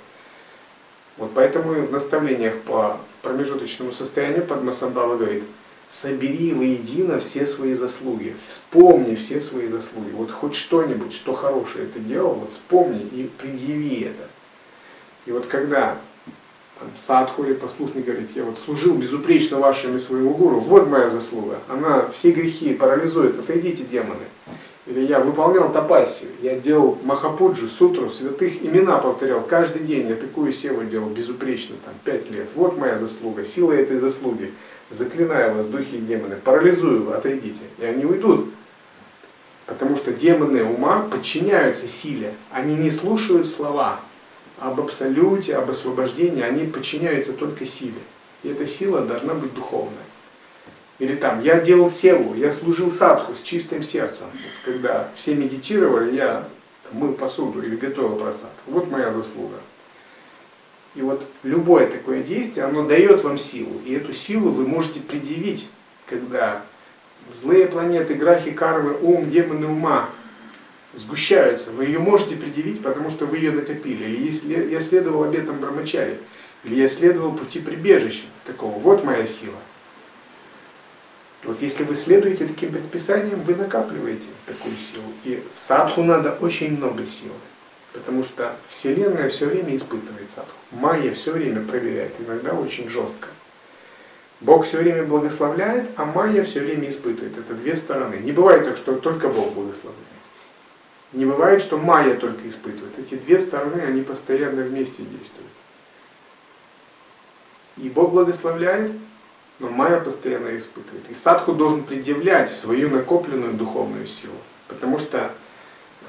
Вот поэтому в наставлениях по промежуточному состоянию Падмасамбава говорит, собери воедино все свои заслуги, вспомни все свои заслуги. Вот хоть что-нибудь, что хорошее ты делал, вот вспомни и предъяви это. И вот когда там, садху или послушник говорит, я вот служил безупречно вашими своему гуру, вот моя заслуга, она все грехи парализует, отойдите демоны. Или я выполнял тапасию, я делал махапуджу, сутру, святых имена повторял каждый день, я такую севу делал безупречно, там, пять лет. Вот моя заслуга, сила этой заслуги. Заклинаю вас, духи и демоны, парализую, отойдите. И они уйдут. Потому что демоны ума подчиняются силе, они не слушают слова об абсолюте, об освобождении, они подчиняются только силе. И эта сила должна быть духовная. Или там, я делал севу, я служил садху с чистым сердцем. Когда все медитировали, я мыл посуду или готовил просад. Вот моя заслуга. И вот любое такое действие, оно дает вам силу. И эту силу вы можете предъявить, когда злые планеты, грахи, кармы, ум, демоны ума сгущаются. Вы ее можете предъявить, потому что вы ее накопили. Или если я следовал обетам Брамачари, или я следовал пути прибежища такого. Вот моя сила. Вот если вы следуете таким предписаниям, вы накапливаете такую силу. И садху надо очень много силы. Потому что Вселенная все время испытывает садху. Майя все время проверяет, иногда очень жестко. Бог все время благословляет, а майя все время испытывает. Это две стороны. Не бывает так, что только Бог благословляет. Не бывает, что майя только испытывает. Эти две стороны, они постоянно вместе действуют. И Бог благословляет, но майя постоянно испытывает. И садху должен предъявлять свою накопленную духовную силу. Потому что э,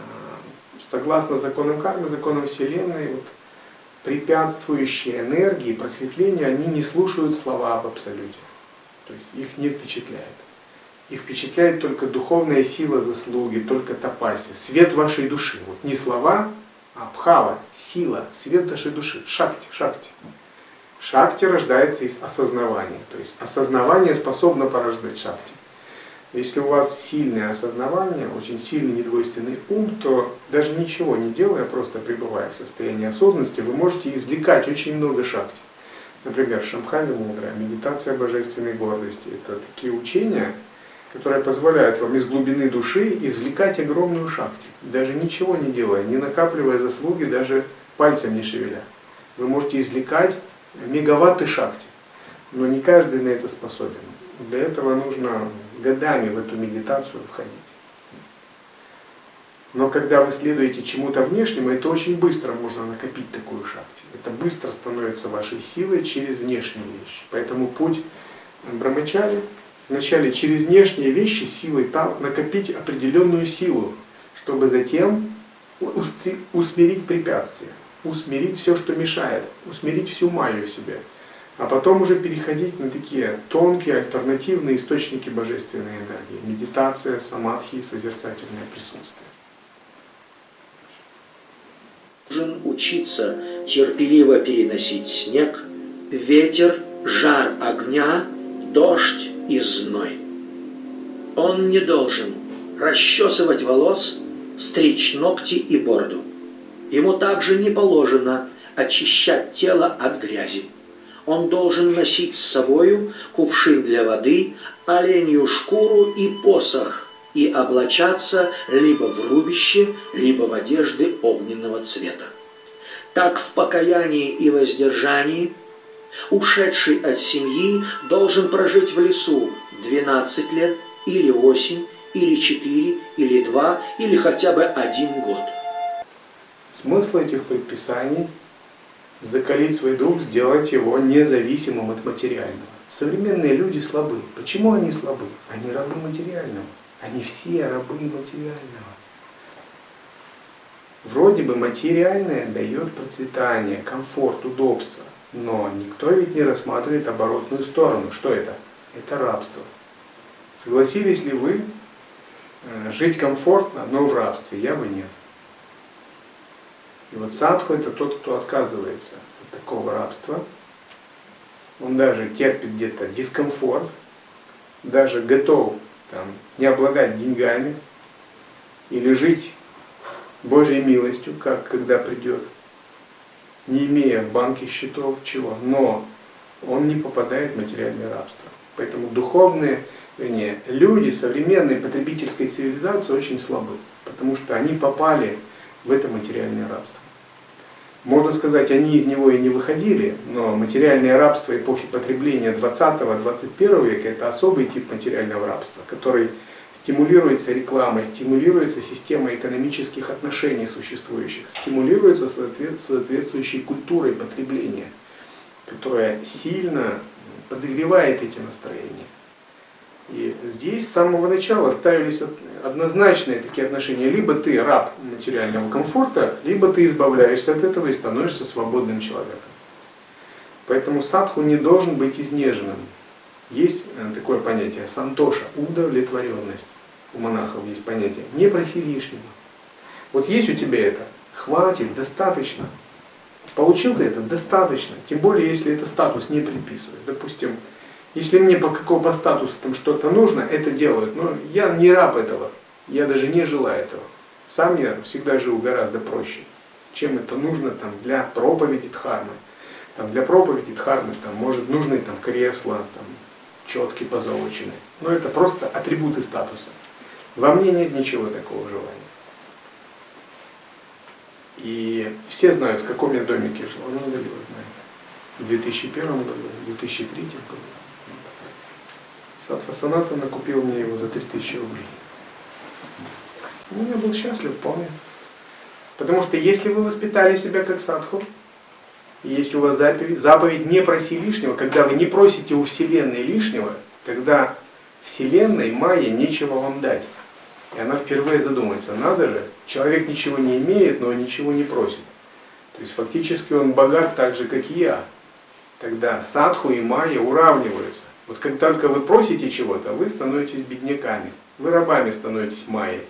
согласно законам кармы, законам Вселенной, вот, препятствующие энергии, просветления, они не слушают слова об Абсолюте. То есть их не впечатляет. Их впечатляет только духовная сила заслуги, только тапаси, свет вашей души. Вот не слова, а бхава, сила, свет вашей души, шакти, шакти. Шакти рождается из осознавания. То есть осознавание способно порождать шакти. Если у вас сильное осознавание, очень сильный недвойственный ум, то даже ничего не делая, просто пребывая в состоянии осознанности, вы можете извлекать очень много шакти. Например, Шамхали Мудра, медитация божественной гордости. Это такие учения, которые позволяют вам из глубины души извлекать огромную шакти. Даже ничего не делая, не накапливая заслуги, даже пальцем не шевеля. Вы можете извлекать мегаватты шахте. Но не каждый на это способен. Для этого нужно годами в эту медитацию входить. Но когда вы следуете чему-то внешнему, это очень быстро можно накопить такую шахте. Это быстро становится вашей силой через внешние вещи. Поэтому путь Брамачари вначале через внешние вещи силой там накопить определенную силу, чтобы затем усмирить препятствия, усмирить все, что мешает, усмирить всю майю в себе, а потом уже переходить на такие тонкие альтернативные источники божественной энергии. Медитация, самадхи, созерцательное присутствие. Должен учиться терпеливо переносить снег, ветер, жар огня, дождь и зной. Он не должен расчесывать волос, стричь ногти и бороду. Ему также не положено очищать тело от грязи. Он должен носить с собою кувшин для воды, оленью шкуру и посох, и облачаться либо в рубище, либо в одежды огненного цвета. Так в покаянии и воздержании ушедший от семьи должен прожить в лесу 12 лет или 8 или четыре, или два, или хотя бы один год. Смысл этих предписаний – закалить свой дух, сделать его независимым от материального. Современные люди слабы. Почему они слабы? Они рабы материального. Они все рабы материального. Вроде бы материальное дает процветание, комфорт, удобство. Но никто ведь не рассматривает оборотную сторону. Что это? Это рабство. Согласились ли вы Э, жить комфортно, но в рабстве, я бы нет. И вот садху это тот, кто отказывается от такого рабства. Он даже терпит где-то дискомфорт, даже готов там, не обладать деньгами или жить Божьей милостью, как когда придет, не имея в банке счетов чего, но он не попадает в материальное рабство. Поэтому духовные вернее, люди современной потребительской цивилизации очень слабы, потому что они попали в это материальное рабство. Можно сказать, они из него и не выходили, но материальное рабство эпохи потребления 20-21 века – это особый тип материального рабства, который стимулируется рекламой, стимулируется системой экономических отношений существующих, стимулируется соответствующей культурой потребления, которая сильно подогревает эти настроения. И здесь с самого начала ставились однозначные такие отношения. Либо ты раб материального комфорта, либо ты избавляешься от этого и становишься свободным человеком. Поэтому садху не должен быть изнеженным. Есть э, такое понятие сантоша, удовлетворенность. У монахов есть понятие не проси лишнего. Вот есть у тебя это, хватит, достаточно. Получил ты это, достаточно. Тем более, если это статус не приписывает. Допустим, если мне по какому статусу там что-то нужно, это делают. Но я не раб этого. Я даже не желаю этого. Сам я всегда живу гораздо проще, чем это нужно там, для проповеди Дхармы. Там, для проповеди Дхармы там, может нужны там, кресла, там, четки позолоченные. Но это просто атрибуты статуса. Во мне нет ничего такого желания. И все знают, в каком я домике жил. Ну, знает. В 2001 году, в 2003 году. Сатва Санатана купил мне его за 3000 рублей. Ну, я был счастлив вполне. Потому что если вы воспитали себя как садху, есть у вас заповедь, заповедь не проси лишнего, когда вы не просите у Вселенной лишнего, тогда Вселенной, Майя, нечего вам дать. И она впервые задумается, надо же, человек ничего не имеет, но ничего не просит. То есть фактически он богат так же, как и я. Тогда садху и майя уравниваются. Вот как только вы просите чего-то, вы становитесь бедняками, вы рабами становитесь майей.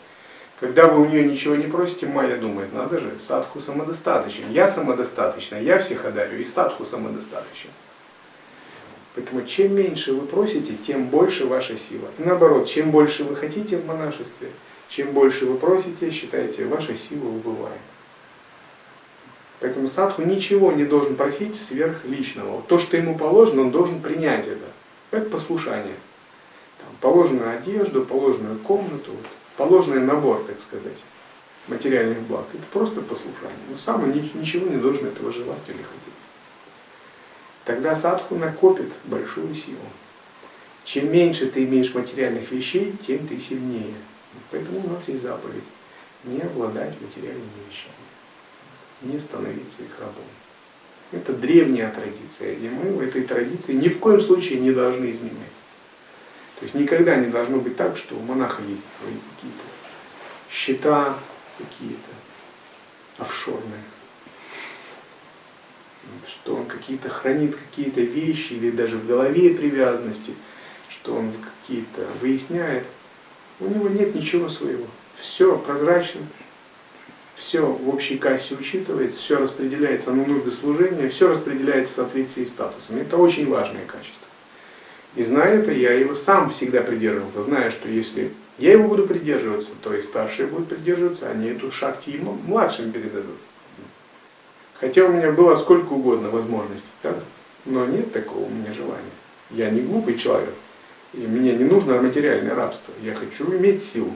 Когда вы у нее ничего не просите, майя думает, надо же, садху самодостаточен, я самодостаточна, я всех одарю, и садху самодостаточен. Поэтому чем меньше вы просите, тем больше ваша сила. И наоборот, чем больше вы хотите в монашестве, чем больше вы просите, считайте, ваша сила убывает. Поэтому садху ничего не должен просить сверх личного. То, что ему положено, он должен принять это. Это послушание. Там, положенную одежду, положенную комнату, вот, положенный набор, так сказать, материальных благ. Это просто послушание. Но сам он ничего не должен этого желать или хотеть. Тогда садху накопит большую силу. Чем меньше ты имеешь материальных вещей, тем ты сильнее. Поэтому у нас есть заповедь не обладать материальными вещами, не становиться их рабом. Это древняя традиция, и мы в этой традиции ни в коем случае не должны изменять. То есть никогда не должно быть так, что у монаха есть свои какие-то счета, какие-то офшорное. Что он какие-то хранит какие-то вещи или даже в голове привязанности, что он какие-то выясняет. У него нет ничего своего. Все прозрачно, все в общей кассе учитывается, все распределяется на нужды служения, все распределяется в соответствии с статусом. Это очень важное качество. И зная это, я его сам всегда придерживался, зная, что если я его буду придерживаться, то и старшие будут придерживаться, они эту шахти младшим передадут. Хотя у меня было сколько угодно возможностей, так? но нет такого у меня желания. Я не глупый человек, и мне не нужно материальное рабство. Я хочу иметь силу.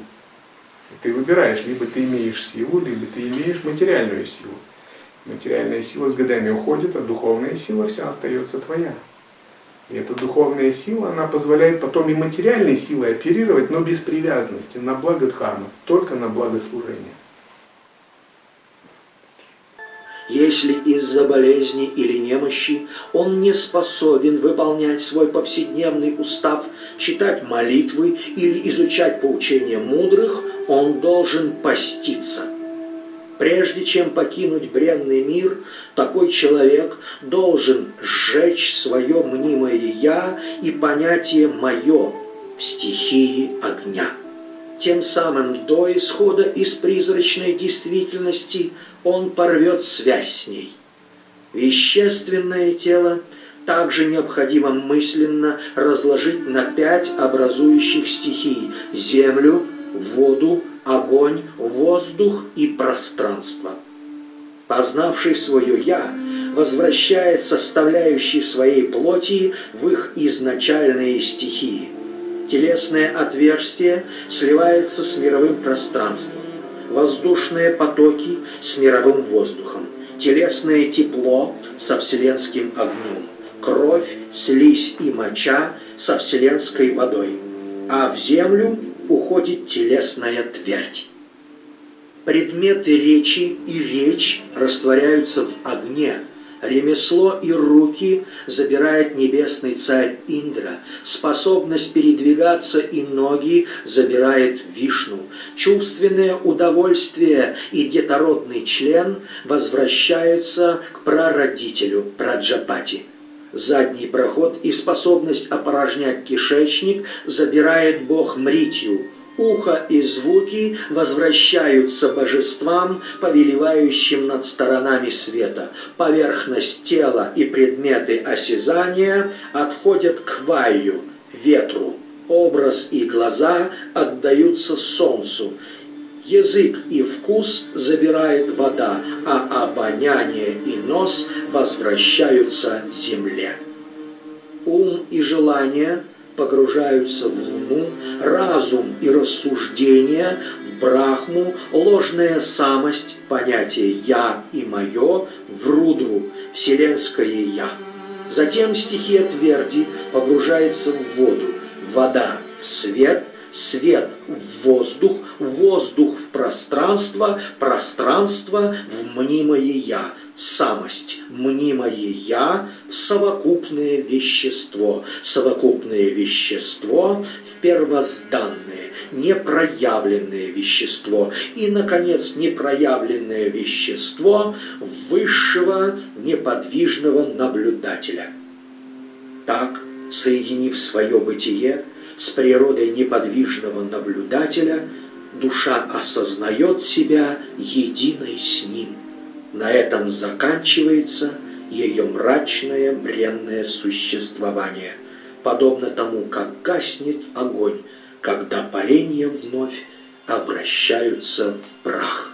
И ты выбираешь, либо ты имеешь силу, либо ты имеешь материальную силу. Материальная сила с годами уходит, а духовная сила вся остается твоя. И эта духовная сила, она позволяет потом и материальной силой оперировать, но без привязанности, на благо дхармы, только на благо служения. Если из-за болезни или немощи он не способен выполнять свой повседневный устав, читать молитвы или изучать поучения мудрых, он должен поститься – Прежде чем покинуть бренный мир, такой человек должен сжечь свое мнимое «я» и понятие «моё» в стихии огня. Тем самым до исхода из призрачной действительности он порвет связь с ней. Вещественное тело также необходимо мысленно разложить на пять образующих стихий – землю, воду, огонь, воздух и пространство. Познавший свое «я», возвращает составляющие своей плоти в их изначальные стихии. Телесное отверстие сливается с мировым пространством, воздушные потоки с мировым воздухом, телесное тепло со вселенским огнем, кровь, слизь и моча со вселенской водой, а в землю уходит телесная твердь. Предметы речи и речь растворяются в огне. Ремесло и руки забирает небесный царь Индра. Способность передвигаться и ноги забирает Вишну. Чувственное удовольствие и детородный член возвращаются к прародителю Праджапати. Задний проход и способность опорожнять кишечник забирает бог Мритью. Ухо и звуки возвращаются божествам, повелевающим над сторонами света. Поверхность тела и предметы осязания отходят к ваю, ветру. Образ и глаза отдаются солнцу. Язык и вкус забирает вода, а обоняние и нос возвращаются земле. Ум и желание погружаются в луну, разум и рассуждение в брахму, ложная самость, понятие «я» и «моё» в рудру, вселенское «я». Затем стихия тверди погружается в воду, вода в свет, свет в воздух, воздух в пространство, пространство в мнимое «я», самость, мнимое «я» в совокупное вещество, совокупное вещество в первозданное, непроявленное вещество и, наконец, непроявленное вещество высшего неподвижного наблюдателя. Так, соединив свое бытие, с природой неподвижного наблюдателя, душа осознает себя единой с ним. На этом заканчивается ее мрачное бренное существование, подобно тому, как гаснет огонь, когда поленья вновь обращаются в прах.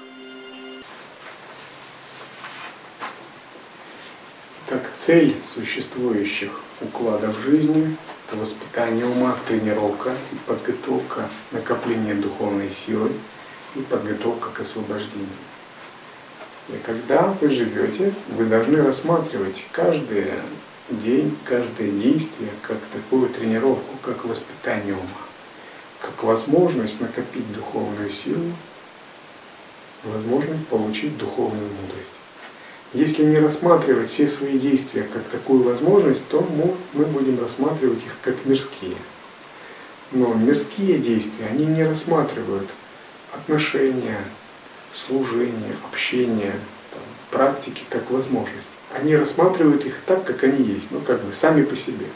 Так цель существующих укладов жизни это воспитание ума, тренировка и подготовка, накопление духовной силы и подготовка к освобождению. И когда вы живете, вы должны рассматривать каждый день, каждое действие как такую тренировку, как воспитание ума, как возможность накопить духовную силу, возможность получить духовную мудрость. Если не рассматривать все свои действия как такую возможность, то мы, будем рассматривать их как мирские. Но мирские действия, они не рассматривают отношения, служение, общение, там, практики как возможность. Они рассматривают их так, как они есть, ну как бы сами по себе.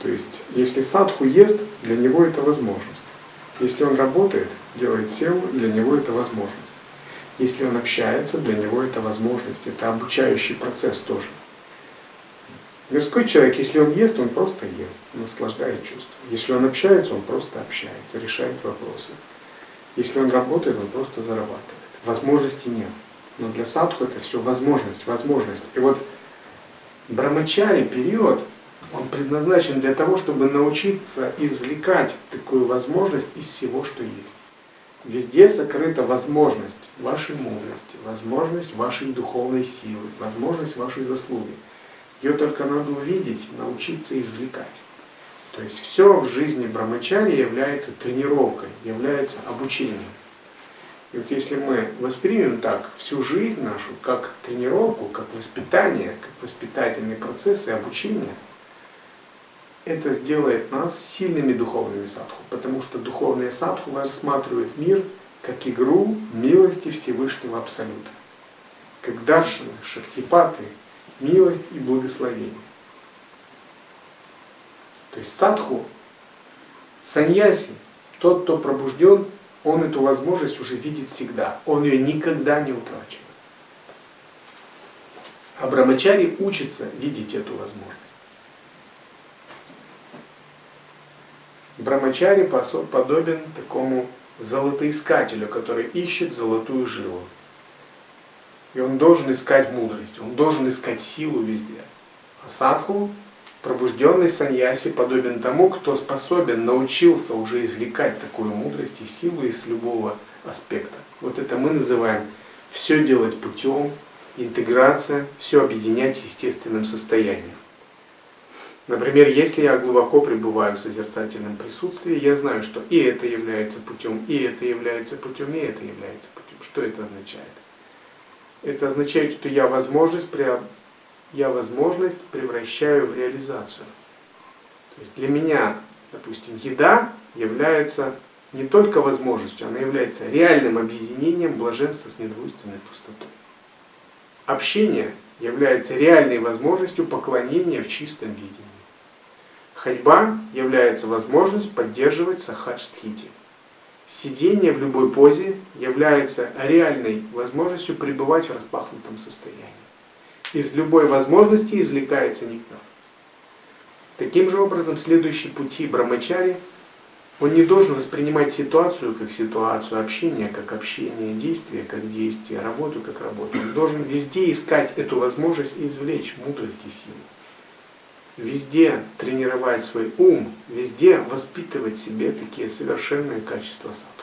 То есть, если садху ест, для него это возможность. Если он работает, делает севу, для него это возможность. Если он общается, для него это возможность, это обучающий процесс тоже. Мирской человек, если он ест, он просто ест, наслаждает чувство. Если он общается, он просто общается, решает вопросы. Если он работает, он просто зарабатывает. Возможности нет. Но для садху это все возможность, возможность. И вот брамачари период, он предназначен для того, чтобы научиться извлекать такую возможность из всего, что есть. Везде сокрыта возможность вашей мудрости, возможность вашей духовной силы, возможность вашей заслуги. Ее только надо увидеть, научиться извлекать. То есть все в жизни брамачари является тренировкой, является обучением. И вот если мы воспримем так всю жизнь нашу, как тренировку, как воспитание, как воспитательный процесс и обучение, это сделает нас сильными духовными садху, потому что духовные садху рассматривают мир как игру милости Всевышнего Абсолюта, как даршины, шахтипаты, милость и благословение. То есть садху, саньяси, тот, кто пробужден, он эту возможность уже видит всегда. Он ее никогда не утрачивает. А Брамачари учится видеть эту возможность. Брамачари подобен такому золотоискателю, который ищет золотую жилу. И он должен искать мудрость, он должен искать силу везде. А садху, пробужденный саньяси, подобен тому, кто способен, научился уже извлекать такую мудрость и силу из любого аспекта. Вот это мы называем все делать путем, интеграция, все объединять с естественным состоянием. Например, если я глубоко пребываю в созерцательном присутствии, я знаю, что и это является путем, и это является путем, и это является путем. Что это означает? Это означает, что я возможность, я возможность превращаю в реализацию. То есть для меня, допустим, еда является не только возможностью, она является реальным объединением блаженства с недвойственной пустотой. Общение является реальной возможностью поклонения в чистом видении. Ходьба является возможностью поддерживать сахадж-стхити. Сидение в любой позе является реальной возможностью пребывать в распахнутом состоянии. Из любой возможности извлекается нектар. Таким же образом, следующий пути брамачари, он не должен воспринимать ситуацию как ситуацию, общения как общение, действие как действие, работу как работу. Он должен везде искать эту возможность извлечь мудрость и силу везде тренировать свой ум, везде воспитывать себе такие совершенные качества садху.